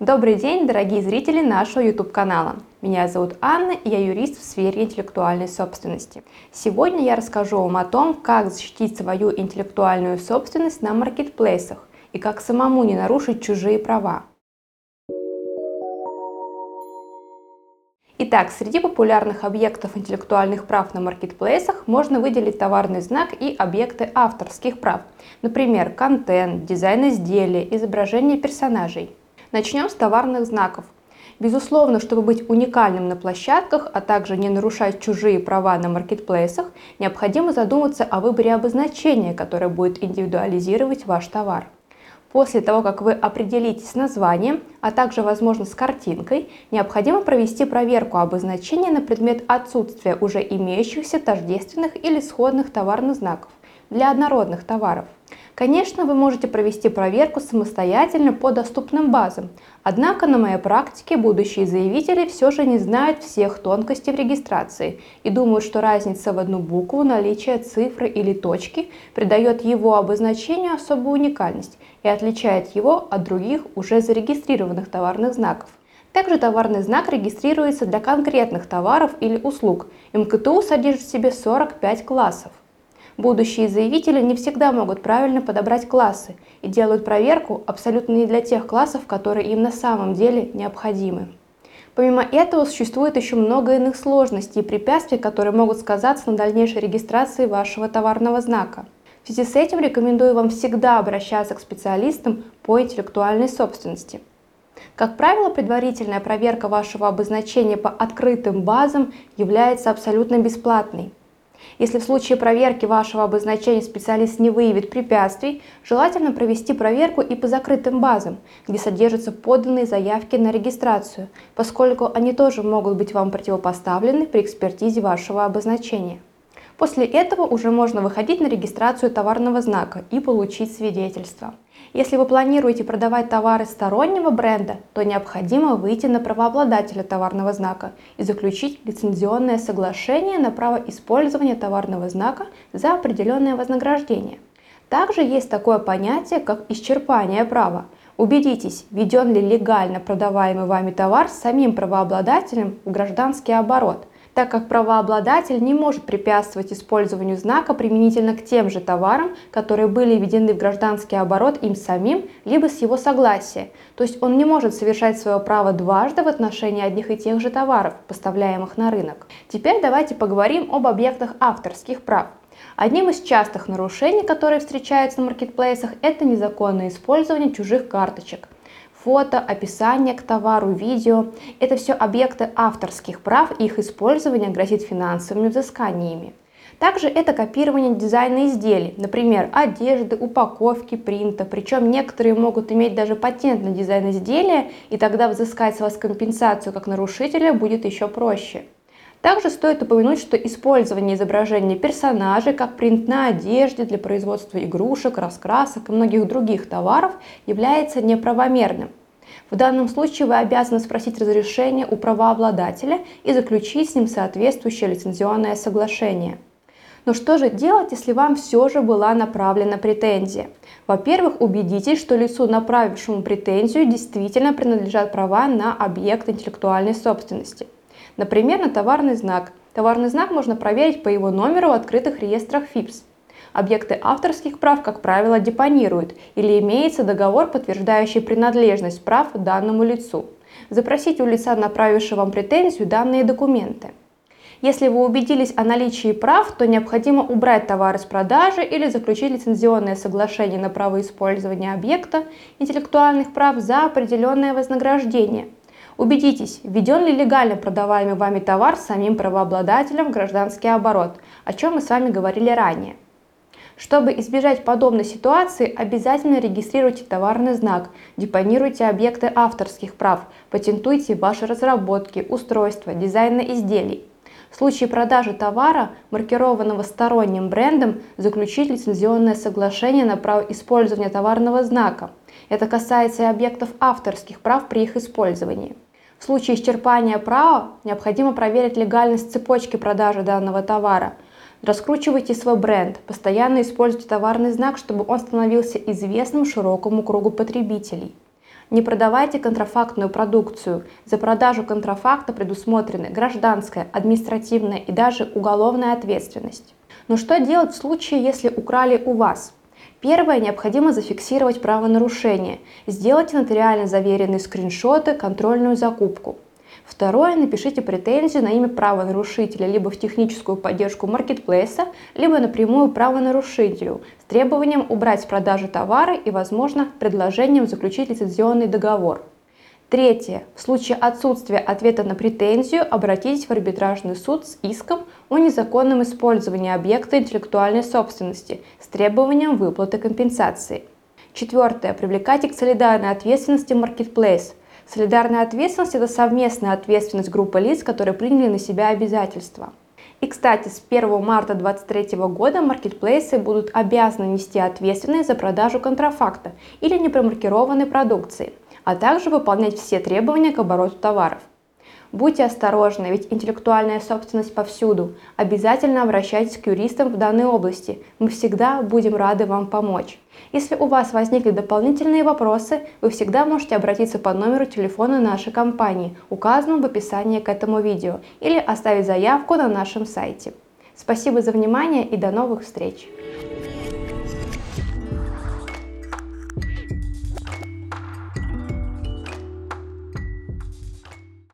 Добрый день, дорогие зрители нашего YouTube-канала. Меня зовут Анна, и я юрист в сфере интеллектуальной собственности. Сегодня я расскажу вам о том, как защитить свою интеллектуальную собственность на маркетплейсах и как самому не нарушить чужие права. Итак, среди популярных объектов интеллектуальных прав на маркетплейсах можно выделить товарный знак и объекты авторских прав, например, контент, дизайн изделия, изображение персонажей. Начнем с товарных знаков. Безусловно, чтобы быть уникальным на площадках, а также не нарушать чужие права на маркетплейсах, необходимо задуматься о выборе обозначения, которое будет индивидуализировать ваш товар. После того, как вы определитесь с названием, а также, возможно, с картинкой, необходимо провести проверку обозначения на предмет отсутствия уже имеющихся тождественных или сходных товарных знаков для однородных товаров. Конечно, вы можете провести проверку самостоятельно по доступным базам, однако на моей практике будущие заявители все же не знают всех тонкостей в регистрации и думают, что разница в одну букву, наличие цифры или точки придает его обозначению особую уникальность и отличает его от других уже зарегистрированных товарных знаков. Также товарный знак регистрируется для конкретных товаров или услуг. МКТУ содержит в себе 45 классов. Будущие заявители не всегда могут правильно подобрать классы и делают проверку абсолютно не для тех классов, которые им на самом деле необходимы. Помимо этого, существует еще много иных сложностей и препятствий, которые могут сказаться на дальнейшей регистрации вашего товарного знака. В связи с этим рекомендую вам всегда обращаться к специалистам по интеллектуальной собственности. Как правило, предварительная проверка вашего обозначения по открытым базам является абсолютно бесплатной. Если в случае проверки вашего обозначения специалист не выявит препятствий, желательно провести проверку и по закрытым базам, где содержатся поданные заявки на регистрацию, поскольку они тоже могут быть вам противопоставлены при экспертизе вашего обозначения. После этого уже можно выходить на регистрацию товарного знака и получить свидетельство. Если вы планируете продавать товары стороннего бренда, то необходимо выйти на правообладателя товарного знака и заключить лицензионное соглашение на право использования товарного знака за определенное вознаграждение. Также есть такое понятие, как исчерпание права. Убедитесь, введен ли легально продаваемый вами товар самим правообладателем в гражданский оборот так как правообладатель не может препятствовать использованию знака применительно к тем же товарам, которые были введены в гражданский оборот им самим, либо с его согласия. То есть он не может совершать свое право дважды в отношении одних и тех же товаров, поставляемых на рынок. Теперь давайте поговорим об объектах авторских прав. Одним из частых нарушений, которые встречаются на маркетплейсах, это незаконное использование чужих карточек – фото, описание к товару, видео. Это все объекты авторских прав, их использование грозит финансовыми взысканиями. Также это копирование дизайна изделий, например, одежды, упаковки, принта. Причем некоторые могут иметь даже патент на дизайн изделия, и тогда взыскать с вас компенсацию как нарушителя будет еще проще. Также стоит упомянуть, что использование изображений персонажей, как принт на одежде для производства игрушек, раскрасок и многих других товаров, является неправомерным. В данном случае вы обязаны спросить разрешение у правообладателя и заключить с ним соответствующее лицензионное соглашение. Но что же делать, если вам все же была направлена претензия? Во-первых, убедитесь, что лицу, направившему претензию, действительно принадлежат права на объект интеллектуальной собственности – Например, на товарный знак. Товарный знак можно проверить по его номеру в открытых реестрах ФИПС. Объекты авторских прав, как правило, депонируют или имеется договор, подтверждающий принадлежность прав данному лицу. Запросите у лица, направившего вам претензию, данные документы. Если вы убедились о наличии прав, то необходимо убрать товар из продажи или заключить лицензионное соглашение на право использования объекта интеллектуальных прав за определенное вознаграждение – Убедитесь, введен ли легально продаваемый вами товар самим правообладателем в гражданский оборот, о чем мы с вами говорили ранее. Чтобы избежать подобной ситуации, обязательно регистрируйте товарный знак, депонируйте объекты авторских прав, патентуйте ваши разработки, устройства, дизайны изделий. В случае продажи товара, маркированного сторонним брендом, заключить лицензионное соглашение на право использования товарного знака. Это касается и объектов авторских прав при их использовании. В случае исчерпания права необходимо проверить легальность цепочки продажи данного товара. Раскручивайте свой бренд, постоянно используйте товарный знак, чтобы он становился известным широкому кругу потребителей. Не продавайте контрафактную продукцию. За продажу контрафакта предусмотрены гражданская, административная и даже уголовная ответственность. Но что делать в случае, если украли у вас? Первое, необходимо зафиксировать правонарушение. Сделайте нотариально заверенные скриншоты, контрольную закупку. Второе, напишите претензию на имя правонарушителя либо в техническую поддержку маркетплейса, либо напрямую правонарушителю с требованием убрать с продажи товары и, возможно, предложением заключить лицензионный договор. Третье. В случае отсутствия ответа на претензию обратитесь в арбитражный суд с иском о незаконном использовании объекта интеллектуальной собственности с требованием выплаты компенсации. Четвертое. Привлекайте к солидарной ответственности Marketplace. Солидарная ответственность – это совместная ответственность группы лиц, которые приняли на себя обязательства. И, кстати, с 1 марта 2023 года маркетплейсы будут обязаны нести ответственность за продажу контрафакта или непромаркированной продукции – а также выполнять все требования к обороту товаров. Будьте осторожны, ведь интеллектуальная собственность повсюду. Обязательно обращайтесь к юристам в данной области. Мы всегда будем рады вам помочь. Если у вас возникли дополнительные вопросы, вы всегда можете обратиться по номеру телефона нашей компании, указанному в описании к этому видео, или оставить заявку на нашем сайте. Спасибо за внимание и до новых встреч!